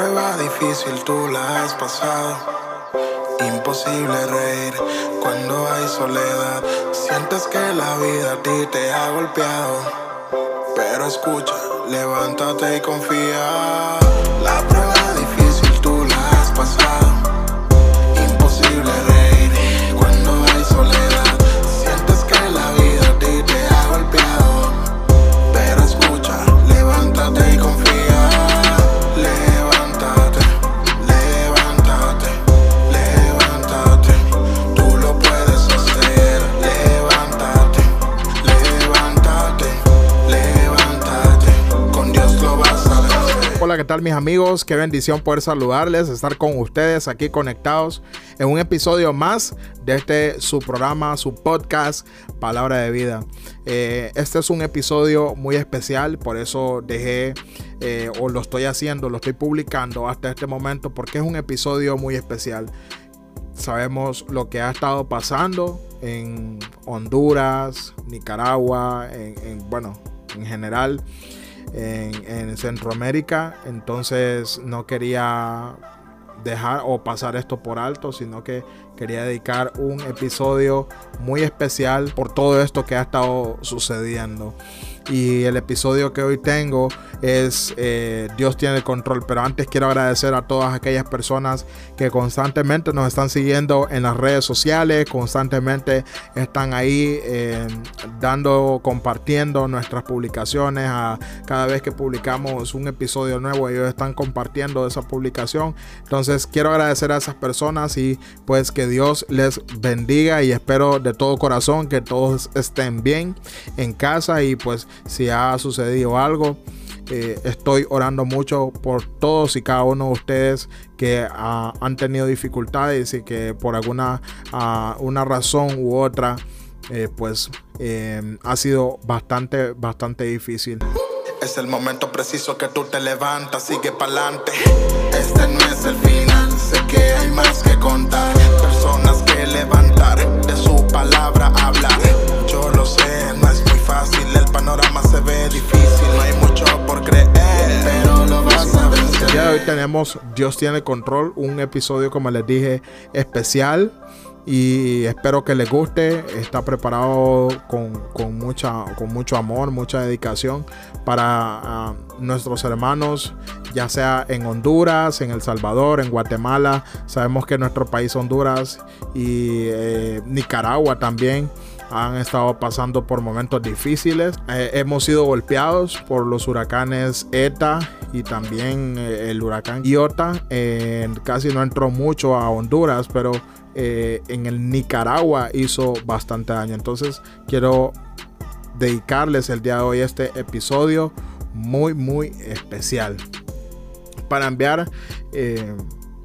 La prueba difícil tú la has pasado. Imposible reír cuando hay soledad. Sientes que la vida a ti te ha golpeado. Pero escucha, levántate y confía. La prueba Hola, ¿qué tal mis amigos? Qué bendición poder saludarles, estar con ustedes aquí conectados en un episodio más de este su programa, su podcast, Palabra de Vida. Eh, este es un episodio muy especial, por eso dejé eh, o lo estoy haciendo, lo estoy publicando hasta este momento porque es un episodio muy especial. Sabemos lo que ha estado pasando en Honduras, Nicaragua, en, en- bueno, en general en, en Centroamérica. Entonces no quería dejar o pasar esto por alto, sino que quería dedicar un episodio muy especial por todo esto que ha estado sucediendo. Y el episodio que hoy tengo es eh, Dios tiene el control. Pero antes quiero agradecer a todas aquellas personas que constantemente nos están siguiendo en las redes sociales, constantemente están ahí eh, dando, compartiendo nuestras publicaciones. A, cada vez que publicamos un episodio nuevo, ellos están compartiendo esa publicación. Entonces quiero agradecer a esas personas y pues que Dios les bendiga y espero de todo corazón que todos estén bien en casa y pues si ha sucedido algo. eh, estoy orando mucho por todos y cada uno de ustedes que ah, han tenido dificultades y que por alguna ah, una razón u otra eh, pues eh, ha sido bastante bastante difícil. Es el momento preciso que tú te levantas, sigue pa'lante. Este no es el final, sé que hay más que contar. Personas que levantar, de su palabra hablar. Fácil, el panorama se ve difícil. No hay mucho por creer, pero lo vas a vencer. El día de hoy tenemos Dios tiene control, un episodio como les dije especial y espero que les guste. Está preparado con, con mucha, con mucho amor, mucha dedicación para ah, nuestros hermanos, ya sea en Honduras, en El Salvador, en Guatemala. Sabemos que nuestro país Honduras y eh, Nicaragua también han estado pasando por momentos difíciles. Eh, hemos sido golpeados por los huracanes ETA y también eh, el huracán Iota. Eh, casi no entró mucho a Honduras, pero en el Nicaragua hizo bastante daño. Entonces quiero dedicarles el día de hoy este episodio muy, muy especial para enviar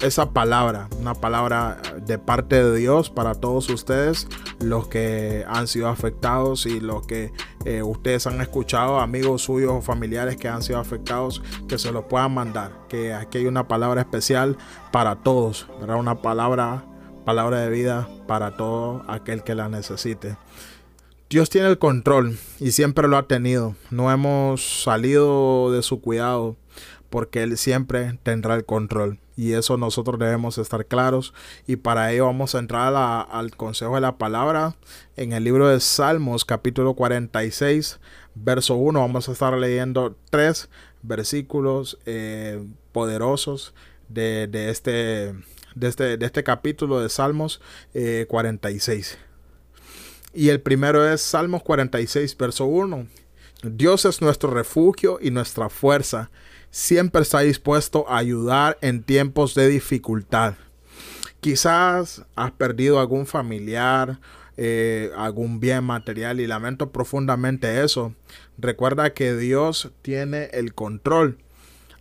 esa palabra, una palabra de parte de Dios para todos ustedes, los que han sido afectados y los que eh, ustedes han escuchado, amigos suyos o familiares que han sido afectados, que se lo puedan mandar. Que aquí hay una palabra especial para todos, ¿verdad? Una palabra, palabra de vida para todo aquel que la necesite. Dios tiene el control y siempre lo ha tenido. No hemos salido de su cuidado porque Él siempre tendrá el control. Y eso nosotros debemos estar claros. Y para ello vamos a entrar al consejo de la palabra en el libro de Salmos capítulo 46, verso 1. Vamos a estar leyendo tres versículos eh, poderosos de, de este, de, este, de este capítulo de Salmos eh, 46. Y el primero es Salmos 46, verso 1. Dios es nuestro refugio y nuestra fuerza. Siempre está dispuesto a ayudar en tiempos de dificultad. Quizás has perdido algún familiar, eh, algún bien material y lamento profundamente eso. Recuerda que Dios tiene el control.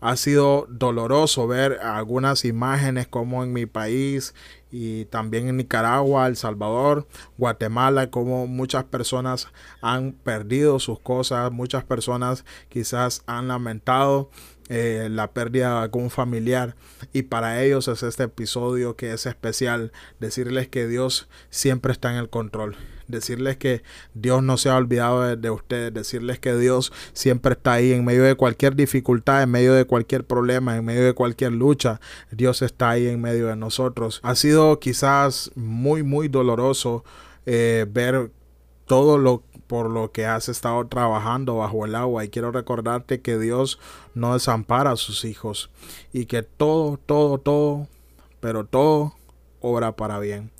Ha sido doloroso ver algunas imágenes como en mi país y también en Nicaragua, El Salvador, Guatemala, como muchas personas han perdido sus cosas, muchas personas quizás han lamentado eh, la pérdida de algún familiar. Y para ellos es este episodio que es especial decirles que Dios siempre está en el control. Decirles que Dios no se ha olvidado de, ustedes, decirles que Dios siempre está ahí en medio de cualquier dificultad, en medio de cualquier problema, en medio de cualquier lucha, Dios está ahí en medio de nosotros. Ha sido quizás muy, muy doloroso eh, ver todo lo por lo que has estado trabajando bajo el agua y quiero recordarte que Dios no desampara a sus hijos y que todo, todo, todo, pero todo obra para bien.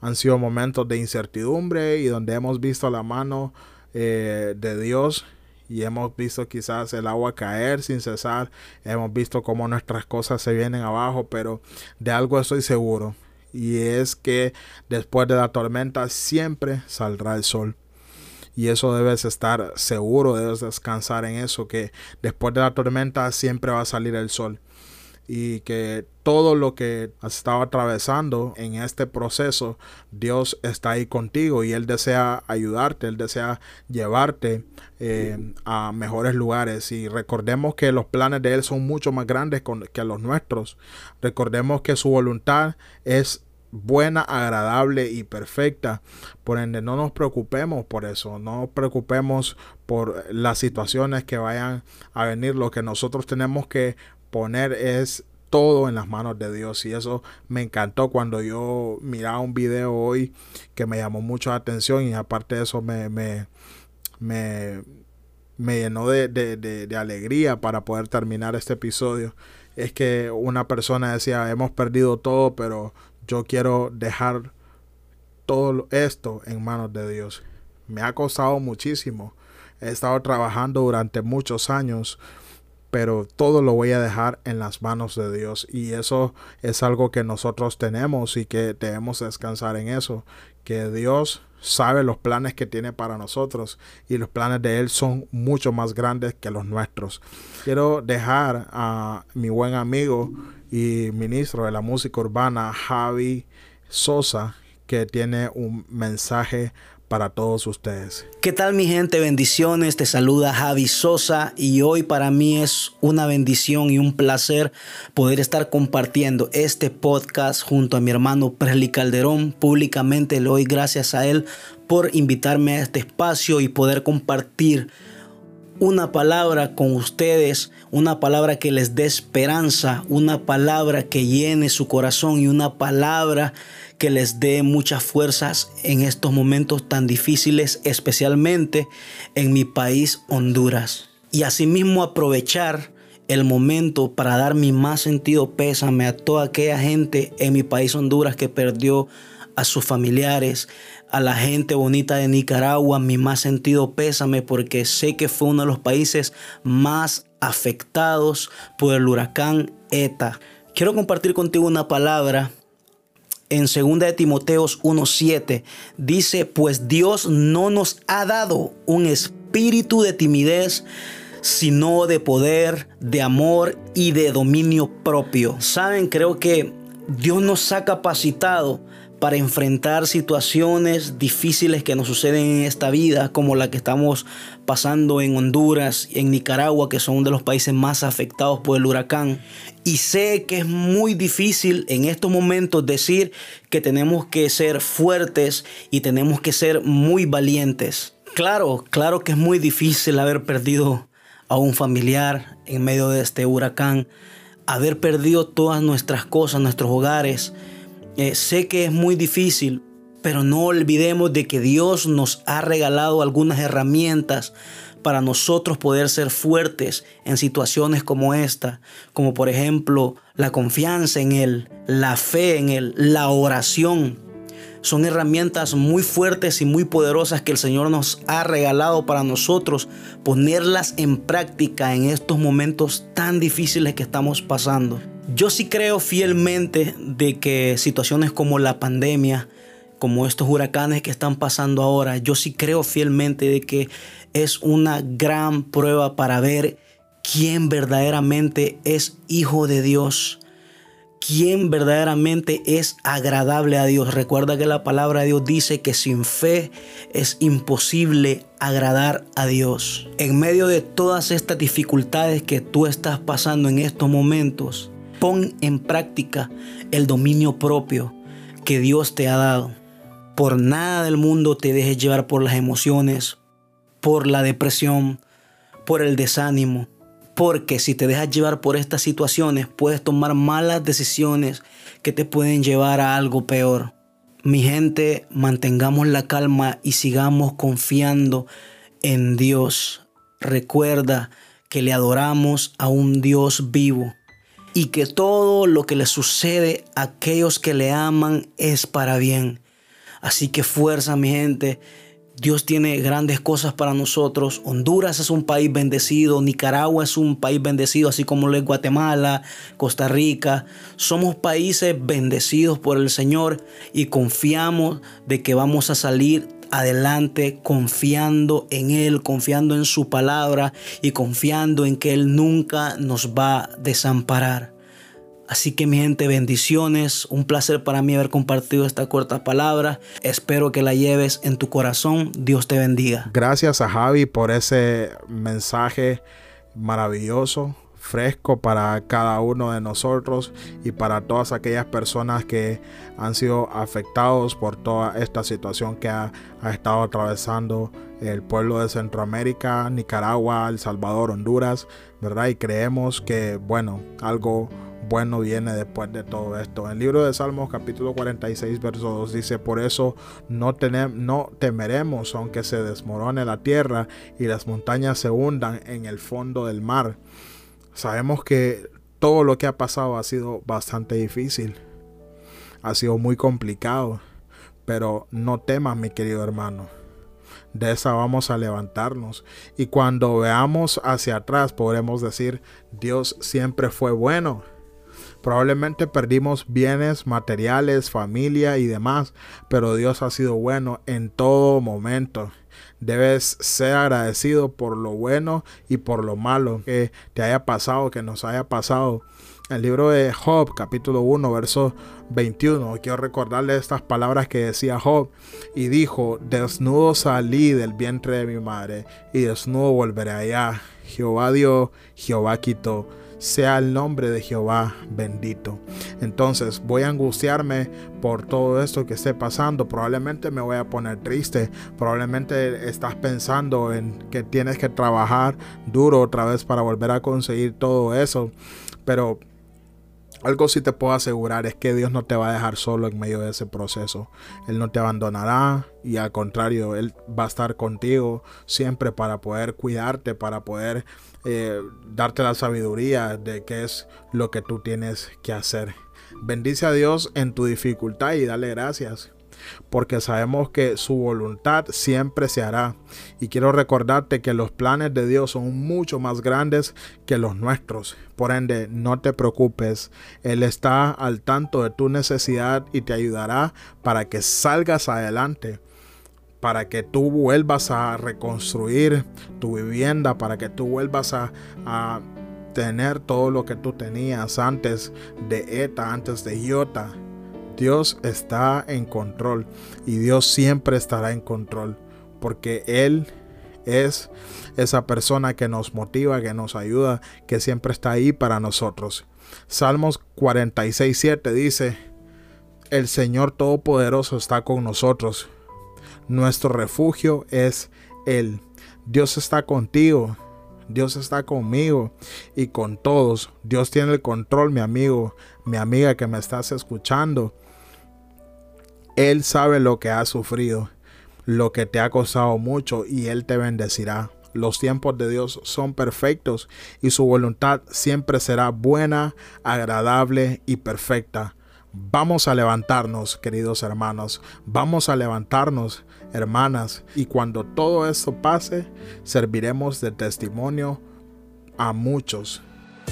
Han sido momentos de incertidumbre y donde hemos visto la mano eh, de Dios y hemos visto quizás el agua caer sin cesar. Hemos visto cómo nuestras cosas se vienen abajo, pero de algo estoy seguro. Y es que después de la tormenta siempre saldrá el sol. Y eso debes estar seguro, debes descansar en eso, que después de la tormenta siempre va a salir el sol y que todo lo que has estado atravesando en este proceso, Dios está ahí contigo y Él desea ayudarte, Él desea llevarte eh, a mejores lugares. Y recordemos que los planes de Él son mucho más grandes que los nuestros. Recordemos que su voluntad es buena, agradable y perfecta. Por ende, no nos preocupemos por eso, no nos preocupemos por las situaciones que vayan a venir. Lo que nosotros tenemos que poner es todo en las manos de Dios y eso me encantó cuando yo miraba un video hoy que me llamó mucho la atención y aparte de eso me, me, me, llenó de, de, alegría para poder terminar este episodio es que una persona decía hemos perdido todo pero yo quiero dejar todo esto en manos de Dios. Me ha costado muchísimo. He estado trabajando durante muchos años pero todo lo voy a dejar en las manos de Dios y eso es algo que nosotros tenemos y que debemos descansar en eso, que Dios sabe los planes que tiene para nosotros y los planes de Él son mucho más grandes que los nuestros. Quiero dejar a mi buen amigo y ministro de la música urbana, Javi Sosa, que tiene un mensaje para todos ustedes. ¿Qué tal mi gente? Bendiciones, te saluda Javi Sosa y hoy para mí es una bendición y un placer poder estar compartiendo este podcast junto a mi hermano Presley Calderón. Públicamente le doy gracias a él por invitarme a este espacio y poder compartir una palabra con ustedes, una palabra que les dé esperanza, una palabra que llene su corazón y una palabra que les dé muchas fuerzas en estos momentos tan difíciles, especialmente en mi país Honduras. Y asimismo aprovechar el momento para dar mi más sentido pésame a toda aquella gente en mi país Honduras que perdió a sus familiares, a la gente bonita de Nicaragua, mi más sentido pésame porque sé que fue uno de los países más afectados por el huracán ETA. Quiero compartir contigo una palabra en 2 de Timoteos 1:7 dice, "Pues Dios no nos ha dado un espíritu de timidez, sino de poder, de amor y de dominio propio." Saben, creo que Dios nos ha capacitado para enfrentar situaciones difíciles que nos suceden en esta vida, como la que estamos pasando en Honduras en Nicaragua, que son de los países más afectados por el huracán. Y sé que es muy difícil en estos momentos decir que tenemos que ser fuertes y tenemos que ser muy valientes. Claro, claro que es muy difícil haber perdido a un familiar en medio de este huracán, haber perdido todas nuestras cosas, nuestros hogares, eh, sé que es muy difícil, pero no olvidemos de que Dios nos ha regalado algunas herramientas para nosotros poder ser fuertes en situaciones como esta, como por ejemplo la confianza en Él, la fe en Él, la oración. Son herramientas muy fuertes y muy poderosas que el Señor nos ha regalado para nosotros ponerlas en práctica en estos momentos tan difíciles que estamos pasando. Yo sí creo fielmente de que situaciones como la pandemia, como estos huracanes que están pasando ahora, yo sí creo fielmente de que es una gran prueba para ver quién verdaderamente es hijo de Dios, quién verdaderamente es agradable a Dios. Recuerda que la palabra de Dios dice que sin fe es imposible agradar a Dios. En medio de todas estas dificultades que tú estás pasando en estos momentos, Pon en práctica el dominio propio que Dios te ha dado. Por nada del mundo te dejes llevar por las emociones, por la depresión, por el desánimo. Porque si te dejas llevar por estas situaciones, puedes tomar malas decisiones que te pueden llevar a algo peor. Mi gente, mantengamos la calma y sigamos confiando en Dios. Recuerda que le adoramos a un Dios vivo y que todo lo que le sucede a aquellos que le aman es para bien. Así que fuerza, mi gente. Dios tiene grandes cosas para nosotros. Honduras es un país bendecido, Nicaragua es un país bendecido, así como lo es Guatemala, Costa Rica. Somos países bendecidos por el Señor y confiamos de que vamos a salir adelante confiando en Él, confiando en su palabra y confiando en que Él nunca nos va a desamparar. Así que mi gente, bendiciones. Un placer para mí haber compartido esta corta palabra. Espero que la lleves en tu corazón. Dios te bendiga. Gracias a Javi por ese mensaje maravilloso fresco para cada uno de nosotros y para todas aquellas personas que han sido afectados por toda esta situación que ha, estado atravesando el pueblo de Centroamérica, Nicaragua, El Salvador, Honduras, ¿verdad? Y creemos que, bueno, algo bueno viene después de todo esto. El libro de Salmos capítulo 46 verso 2 dice, por eso no, no temeremos aunque se desmorone la tierra y las montañas se hundan en el fondo del mar. Sabemos que todo lo que ha pasado ha sido bastante difícil. Ha sido muy complicado. Pero no temas, mi querido hermano. De esa vamos a levantarnos. Y cuando veamos hacia atrás podremos decir, Dios siempre fue bueno. Probablemente perdimos bienes materiales, familia y demás, pero Dios ha sido bueno en todo momento. Debes ser agradecido por lo bueno y por lo malo que te haya pasado, que nos haya pasado. El libro de Job, capítulo 1, verso 21. Quiero recordarle estas palabras que decía Job. Y dijo, desnudo salí del vientre de mi madre, y desnudo volveré allá. Jehová dio, Jehová quitó sea el nombre de Jehová bendito. Entonces voy a angustiarme por todo esto que esté pasando. Probablemente me voy a poner triste. Probablemente estás pensando en que tienes que trabajar duro otra vez para volver a conseguir todo eso. Pero algo sí te puedo asegurar es que Dios no te va a dejar solo en medio de ese proceso. Él no te abandonará y al contrario, Él va a estar contigo siempre para poder cuidarte, para poder eh, darte la sabiduría de qué es lo que tú tienes que hacer. Bendice a Dios en tu dificultad y dale gracias porque sabemos que su voluntad siempre se hará. Y quiero recordarte que los planes de Dios son mucho más grandes que los nuestros. Por ende, no te preocupes. Él está al tanto de tu necesidad y te ayudará para que salgas adelante para que tú vuelvas a reconstruir tu vivienda, para que tú vuelvas a, tener todo lo que tú tenías antes de ETA, antes de IOTA. Dios está en control y Dios siempre estará en control porque Él es esa persona que nos motiva, que nos ayuda, que siempre está ahí para nosotros. Salmos 46, 7 dice, el Señor Todopoderoso está con nosotros. Nuestro refugio es Él. Dios está contigo. Dios está conmigo y con todos. Dios tiene el control, mi amigo, mi amiga que me estás escuchando. Él sabe lo que has sufrido, lo que te ha costado mucho y Él te bendecirá. Los tiempos de Dios son perfectos y su voluntad siempre será buena, agradable y perfecta. Vamos a levantarnos, queridos hermanos. Vamos a levantarnos, hermanas. Y cuando todo esto pase, serviremos de testimonio a muchos.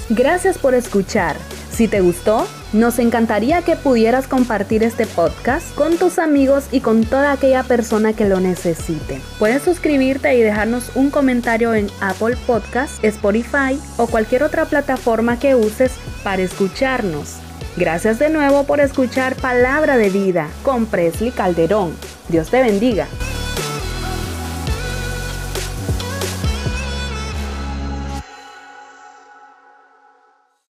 Gracias por escuchar. Si te gustó, nos encantaría que pudieras compartir este podcast con tus amigos y con toda aquella persona que lo necesite. Puedes suscribirte y dejarnos un comentario en Apple Podcast, Spotify o cualquier otra plataforma que uses para escucharnos. Gracias de nuevo por escuchar Palabra de Vida con Presley Calderón. Dios te bendiga.